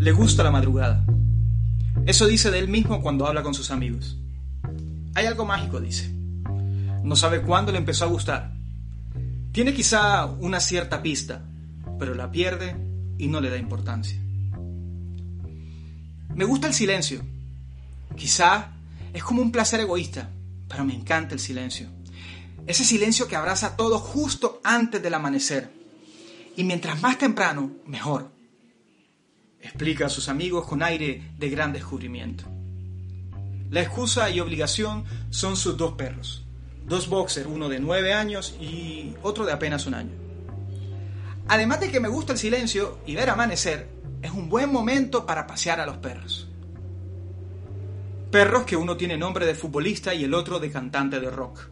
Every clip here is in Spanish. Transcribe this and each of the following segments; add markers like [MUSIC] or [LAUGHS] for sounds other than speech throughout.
Le gusta la madrugada. Eso dice de él mismo cuando habla con sus amigos. Hay algo mágico, dice. No sabe cuándo le empezó a gustar. Tiene quizá una cierta pista, pero la pierde y no le da importancia. Me gusta el silencio. Quizá es como un placer egoísta, pero me encanta el silencio. Ese silencio que abraza todo justo antes del amanecer. Y mientras más temprano, mejor explica a sus amigos con aire de gran descubrimiento. La excusa y obligación son sus dos perros, dos boxers, uno de nueve años y otro de apenas un año. Además de que me gusta el silencio y ver amanecer, es un buen momento para pasear a los perros. Perros que uno tiene nombre de futbolista y el otro de cantante de rock.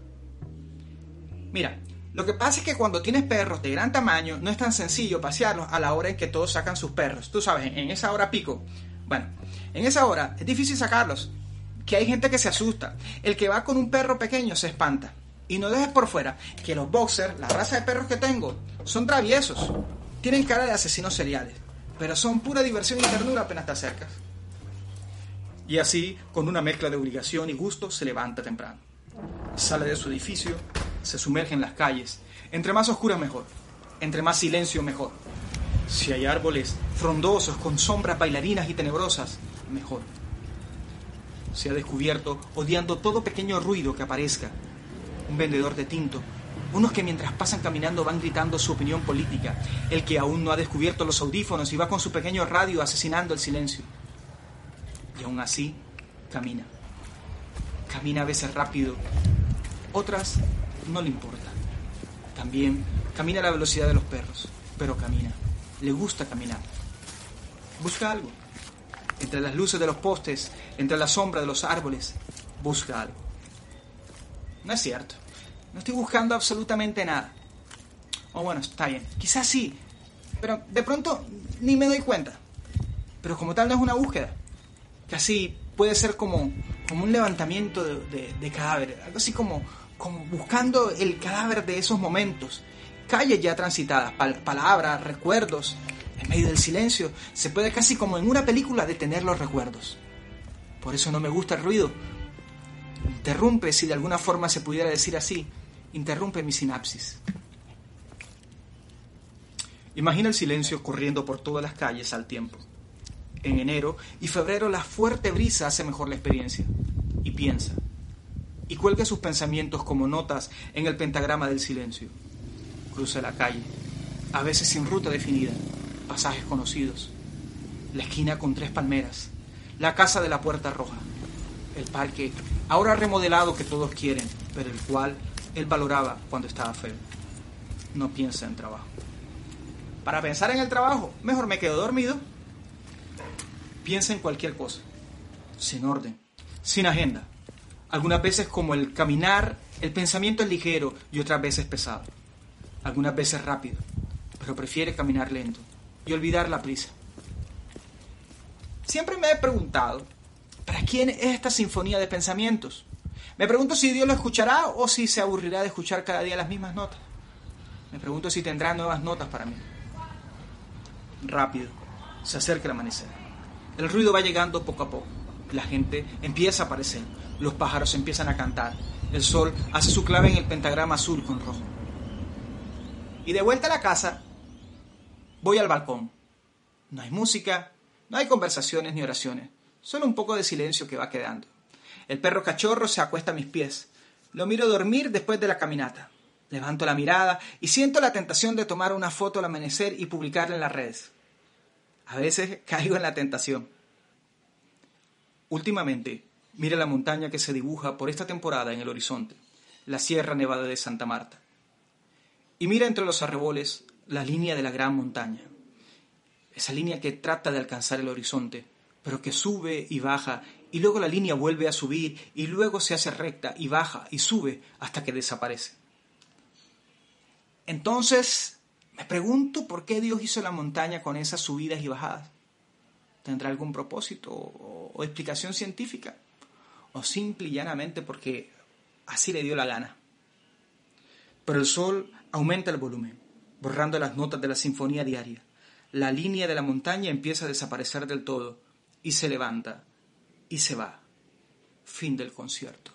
Mira, lo que pasa es que cuando tienes perros de gran tamaño, no es tan sencillo pasearlos a la hora en que todos sacan sus perros. Tú sabes, en esa hora pico. Bueno, en esa hora es difícil sacarlos. Que hay gente que se asusta. El que va con un perro pequeño se espanta. Y no dejes por fuera que los boxers, la raza de perros que tengo, son traviesos. Tienen cara de asesinos seriales. Pero son pura diversión y ternura apenas te acercas. Y así, con una mezcla de obligación y gusto, se levanta temprano. Sale de su edificio, se sumerge en las calles. Entre más oscuras mejor, entre más silencio mejor. Si hay árboles frondosos con sombras bailarinas y tenebrosas, mejor. Se ha descubierto odiando todo pequeño ruido que aparezca. Un vendedor de tinto, unos que mientras pasan caminando van gritando su opinión política, el que aún no ha descubierto los audífonos y va con su pequeño radio asesinando el silencio. Y aún así, camina. Camina a veces rápido, otras no le importa. También camina a la velocidad de los perros, pero camina. Le gusta caminar. Busca algo. Entre las luces de los postes, entre la sombra de los árboles, busca algo. No es cierto. No estoy buscando absolutamente nada. O bueno, está bien. Quizás sí. Pero de pronto ni me doy cuenta. Pero como tal no es una búsqueda. Casi puede ser como, como un levantamiento de, de, de cadáver. Algo así como, como buscando el cadáver de esos momentos. Calles ya transitadas, palabras, recuerdos. En medio del silencio se puede casi como en una película detener los recuerdos. Por eso no me gusta el ruido. Interrumpe, si de alguna forma se pudiera decir así, interrumpe mi sinapsis. Imagina el silencio corriendo por todas las calles al tiempo. En enero y febrero la fuerte brisa hace mejor la experiencia. Y piensa, y cuelga sus pensamientos como notas en el pentagrama del silencio. Cruza la calle, a veces sin ruta definida, pasajes conocidos, la esquina con tres palmeras, la casa de la puerta roja, el parque, ahora remodelado que todos quieren, pero el cual él valoraba cuando estaba feo. No piensa en trabajo. Para pensar en el trabajo, mejor me quedo dormido. Piensa en cualquier cosa, sin orden, sin agenda, algunas veces como el caminar, el pensamiento es ligero y otras veces pesado. Algunas veces rápido, pero prefiere caminar lento y olvidar la prisa. Siempre me he preguntado, ¿para quién es esta sinfonía de pensamientos? Me pregunto si Dios lo escuchará o si se aburrirá de escuchar cada día las mismas notas. Me pregunto si tendrá nuevas notas para mí. Rápido, se acerca el amanecer. El ruido va llegando poco a poco. La gente empieza a aparecer. Los pájaros empiezan a cantar. El sol hace su clave en el pentagrama azul con rojo. Y de vuelta a la casa, voy al balcón. No hay música, no hay conversaciones ni oraciones, solo un poco de silencio que va quedando. El perro cachorro se acuesta a mis pies. Lo miro dormir después de la caminata. Levanto la mirada y siento la tentación de tomar una foto al amanecer y publicarla en las redes. A veces [LAUGHS] caigo en la tentación. Últimamente Mira la montaña que se dibuja por esta temporada en el horizonte, la Sierra Nevada de Santa Marta. y mira entre los arreboles la línea de la gran montaña. Esa línea que trata de alcanzar el horizonte, pero que sube y baja, y luego la línea vuelve a subir, y luego se hace recta y baja y sube hasta que desaparece. Entonces, me pregunto por qué Dios hizo la montaña con esas subidas y bajadas. ¿Tendrá algún propósito o, explicación científica? ¿O simple y llanamente porque así le dio la gana? Pero el sol aumenta el volumen, borrando las notas de la sinfonía diaria. La línea de la montaña empieza a desaparecer del todo y se levanta y se va. Fin del concierto.